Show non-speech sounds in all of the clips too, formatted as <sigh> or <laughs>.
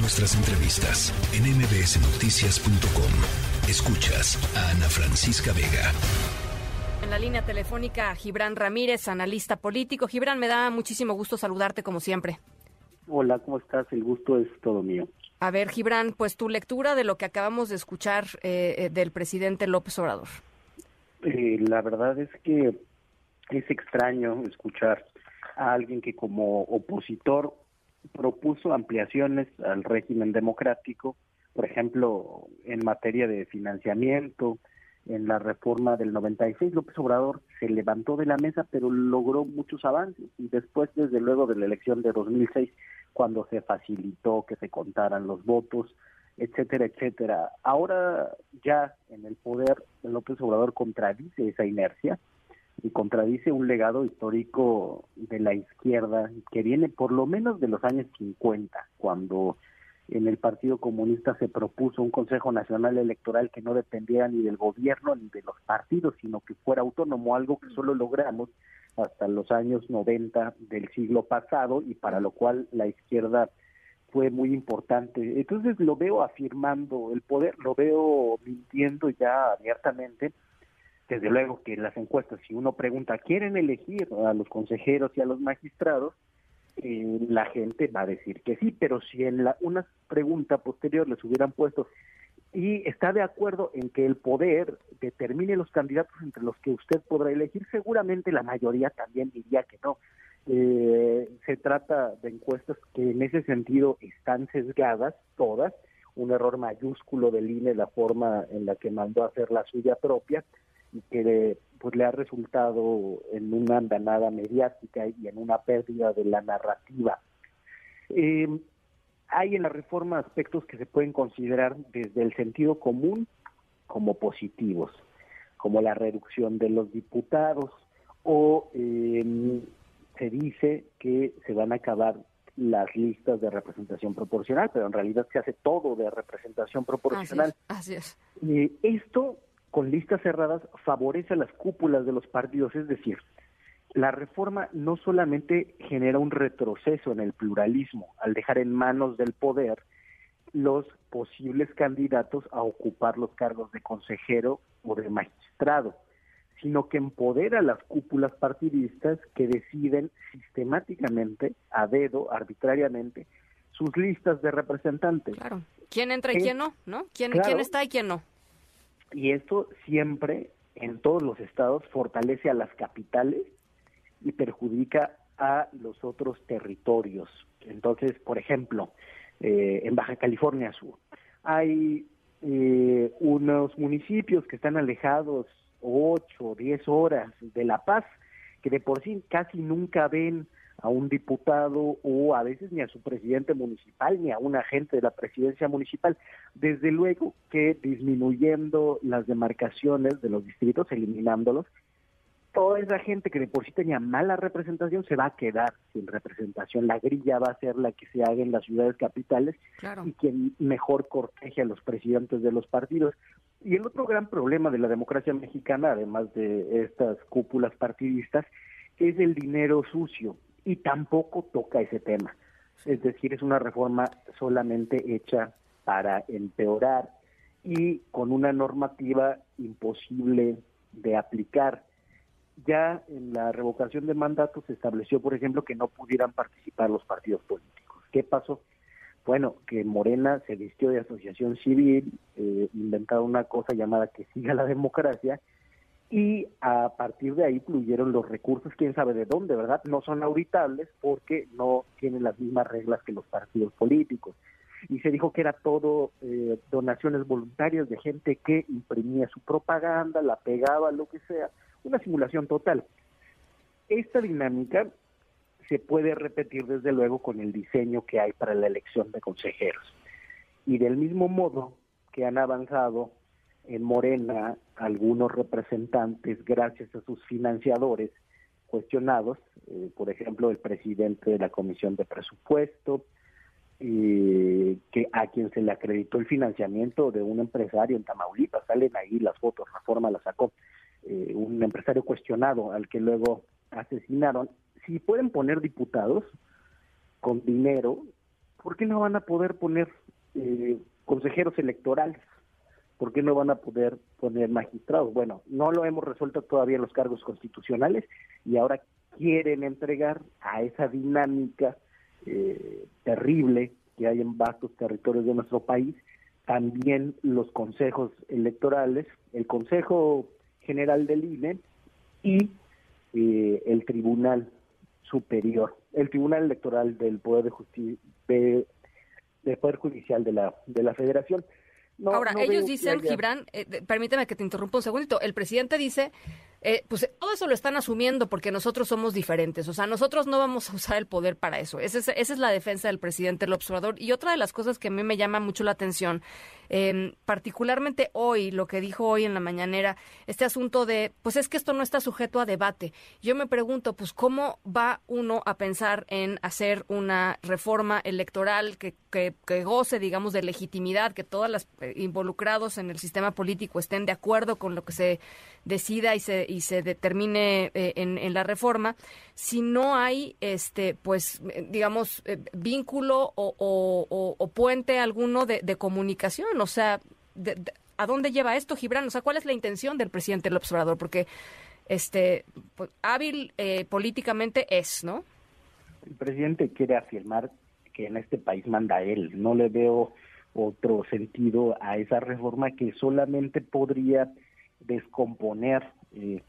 Nuestras entrevistas en mbsnoticias.com. Escuchas a Ana Francisca Vega. En la línea telefónica, Gibran Ramírez, analista político. Gibran, me da muchísimo gusto saludarte como siempre. Hola, ¿cómo estás? El gusto es todo mío. A ver, Gibran, pues tu lectura de lo que acabamos de escuchar eh, eh, del presidente López Obrador. Eh, la verdad es que es extraño escuchar a alguien que como opositor propuso ampliaciones al régimen democrático, por ejemplo, en materia de financiamiento, en la reforma del 96, López Obrador se levantó de la mesa, pero logró muchos avances. Y después, desde luego, de la elección de 2006, cuando se facilitó que se contaran los votos, etcétera, etcétera. Ahora ya en el poder, López Obrador contradice esa inercia y contradice un legado histórico de la izquierda que viene por lo menos de los años 50, cuando en el Partido Comunista se propuso un Consejo Nacional Electoral que no dependiera ni del gobierno ni de los partidos, sino que fuera autónomo, algo que solo logramos hasta los años 90 del siglo pasado y para lo cual la izquierda fue muy importante. Entonces lo veo afirmando el poder, lo veo mintiendo ya abiertamente desde luego que las encuestas, si uno pregunta, ¿quieren elegir a los consejeros y a los magistrados? Eh, la gente va a decir que sí, pero si en la, una pregunta posterior les hubieran puesto, y está de acuerdo en que el poder determine los candidatos entre los que usted podrá elegir, seguramente la mayoría también diría que no. Eh, se trata de encuestas que en ese sentido están sesgadas, todas, un error mayúsculo del INE, la forma en la que mandó a hacer la suya propia, y que pues le ha resultado en una andanada mediática y en una pérdida de la narrativa. Eh, hay en la reforma aspectos que se pueden considerar desde el sentido común como positivos, como la reducción de los diputados o em, se dice que se van a acabar las listas de representación proporcional, pero en realidad se hace todo de representación proporcional. Así es. Eh, esto con listas cerradas favorece a las cúpulas de los partidos, es decir, la reforma no solamente genera un retroceso en el pluralismo al dejar en manos del poder los posibles candidatos a ocupar los cargos de consejero o de magistrado, sino que empodera a las cúpulas partidistas que deciden sistemáticamente, a dedo, arbitrariamente, sus listas de representantes. Claro. ¿Quién entra y quién no? ¿No? ¿Quién, ¿Quién está y quién no? Y esto siempre en todos los estados fortalece a las capitales y perjudica a los otros territorios. Entonces, por ejemplo, eh, en Baja California Sur hay eh, unos municipios que están alejados ocho o diez horas de La Paz, que de por sí casi nunca ven a un diputado o a veces ni a su presidente municipal ni a un agente de la presidencia municipal. Desde luego que disminuyendo las demarcaciones de los distritos, eliminándolos, toda esa gente que de por sí tenía mala representación se va a quedar sin representación. La grilla va a ser la que se haga en las ciudades capitales y quien mejor corteje a los presidentes de los partidos. Y el otro gran problema de la democracia mexicana, además de estas cúpulas partidistas, es el dinero sucio y tampoco toca ese tema. Es decir, es una reforma solamente hecha para empeorar y con una normativa imposible de aplicar. Ya en la revocación de mandatos se estableció, por ejemplo, que no pudieran participar los partidos políticos. ¿Qué pasó? Bueno, que Morena se vistió de asociación civil, eh, inventaron una cosa llamada que siga la democracia, y a partir de ahí fluyeron los recursos, quién sabe de dónde, ¿verdad? No son auditables porque no tienen las mismas reglas que los partidos políticos. Y se dijo que era todo eh, donaciones voluntarias de gente que imprimía su propaganda, la pegaba, lo que sea, una simulación total. Esta dinámica se puede repetir desde luego con el diseño que hay para la elección de consejeros. Y del mismo modo que han avanzado en Morena algunos representantes, gracias a sus financiadores cuestionados, eh, por ejemplo, el presidente de la Comisión de Presupuesto, eh, que a quien se le acreditó el financiamiento de un empresario en Tamaulipas, salen ahí las fotos, Reforma la sacó, eh, un empresario cuestionado al que luego asesinaron. Si pueden poner diputados con dinero ¿por qué no van a poder poner eh, consejeros electorales? ¿Por qué no van a poder poner magistrados? Bueno, no lo hemos resuelto todavía los cargos constitucionales y ahora quieren entregar a esa dinámica eh, terrible que hay en vastos territorios de nuestro país también los consejos electorales, el Consejo General del INE y eh, el Tribunal Superior, el Tribunal Electoral del Poder de Justicia de, Poder Judicial de la de la Federación. Ahora, ellos dicen, Gibran, eh, permíteme que te interrumpa un segundito, el presidente dice eh, pues todo eso lo están asumiendo porque nosotros somos diferentes. O sea, nosotros no vamos a usar el poder para eso. Esa es, esa es la defensa del presidente el observador. Y otra de las cosas que a mí me llama mucho la atención, eh, particularmente hoy, lo que dijo hoy en la mañanera, este asunto de, pues es que esto no está sujeto a debate. Yo me pregunto, pues, ¿cómo va uno a pensar en hacer una reforma electoral que, que, que goce, digamos, de legitimidad, que todos los eh, involucrados en el sistema político estén de acuerdo con lo que se decida y se y se determine eh, en, la reforma, si no hay, este, pues, digamos, eh, vínculo o, puente alguno de, comunicación. O sea, ¿a dónde lleva esto, Gibran? O sea, ¿cuál es la intención del presidente López Obrador? Porque este pues, hábil eh, políticamente es, ¿no? El presidente quiere afirmar que en este país manda él. No le veo otro sentido a esa reforma que solamente podría descomponer eh,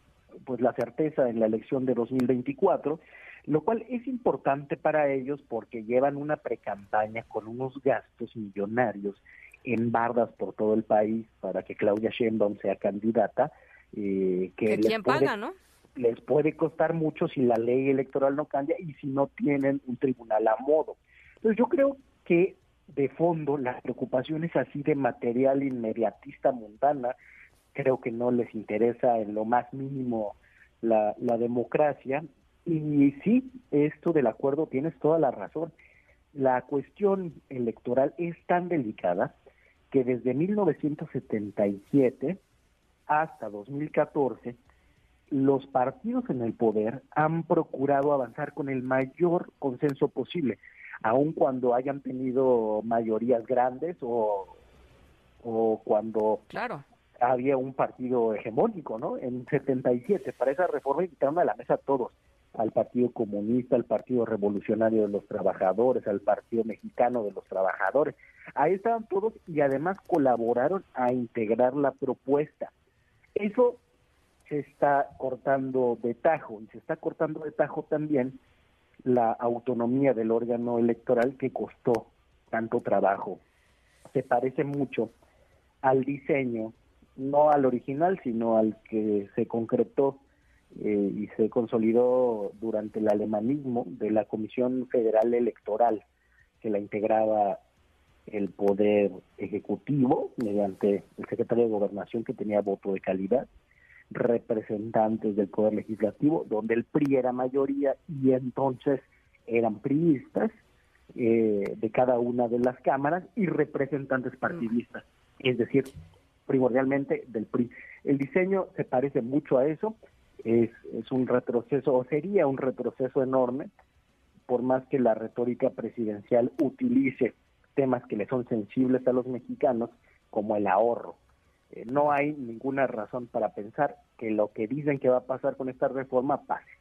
pues la certeza en la elección de 2024, lo cual es importante para ellos porque llevan una precampaña con unos gastos millonarios en bardas por todo el país para que Claudia Sheinbaum sea candidata. Eh, que quién paga, ¿no? Les puede costar mucho si la ley electoral no cambia y si no tienen un tribunal a modo. Entonces yo creo que de fondo la preocupación es así de material inmediatista mundana creo que no les interesa en lo más mínimo la, democracia. Y sí, esto del acuerdo tienes toda la razón. La cuestión electoral es tan delicada que desde 1977 hasta 2014 los partidos en el poder han procurado avanzar con el mayor consenso posible, aun cuando hayan tenido mayorías grandes o, o cuando claro había un partido hegemónico, ¿no? En 77, para esa reforma invitaron a la mesa a todos, al Partido Comunista, al Partido Revolucionario de los Trabajadores, al Partido Mexicano de los Trabajadores. Ahí estaban todos y además colaboraron a integrar la propuesta. Eso se está cortando de tajo y se está cortando de tajo también la autonomía del órgano electoral que costó tanto trabajo. Se parece mucho al diseño no al original, sino al que se concretó eh, y se consolidó durante el alemanismo de la Comisión Federal Electoral, que la integraba el Poder Ejecutivo mediante el secretario de Gobernación que tenía voto de calidad, representantes del Poder Legislativo, donde el PRI era mayoría y entonces eran priistas eh, de cada una de las cámaras y representantes partidistas, es decir, primordialmente del PRI. El diseño se parece mucho a eso, es, es un retroceso, o sería un retroceso enorme, por más que la retórica presidencial utilice temas que le son sensibles a los mexicanos, como el ahorro. Eh, no hay ninguna razón para pensar que lo que dicen que va a pasar con esta reforma pase.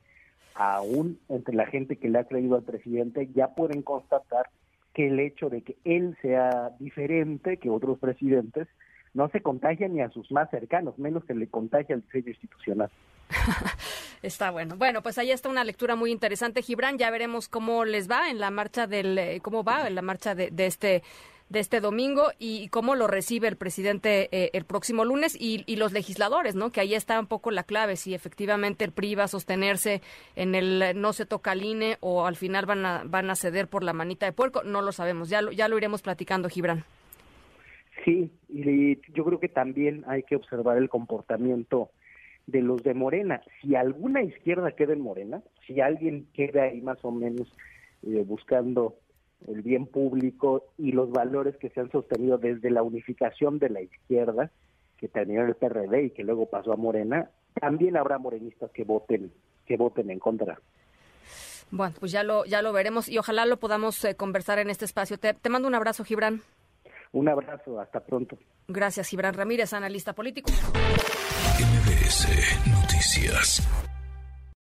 Aún entre la gente que le ha creído al presidente ya pueden constatar que el hecho de que él sea diferente que otros presidentes no se contagia ni a sus más cercanos, menos se le contagia al diseño institucional. <laughs> está bueno. Bueno, pues ahí está una lectura muy interesante, Gibran. Ya veremos cómo les va en la marcha del, eh, cómo va en la marcha de, este de este domingo y cómo lo recibe el presidente eh, el próximo lunes y, y, los legisladores, ¿no? Que ahí está un poco la clave, si efectivamente el PRI va a sostenerse en el no se toca al INE o al final van a, van a ceder por la manita de puerco, no lo sabemos, ya lo, ya lo iremos platicando, Gibran. Sí, y yo creo que también hay que observar el comportamiento de los de Morena. Si alguna izquierda queda en Morena, si alguien queda ahí más o menos eh, buscando el bien público y los valores que se han sostenido desde la unificación de la izquierda, que terminó el PRD y que luego pasó a Morena, también habrá morenistas que voten, que voten en contra. Bueno, pues ya lo, ya lo veremos y ojalá lo podamos eh, conversar en este espacio. Te, te mando un abrazo, Gibran. Un abrazo, hasta pronto. Gracias, Gibran Ramírez, analista político. MBS Noticias.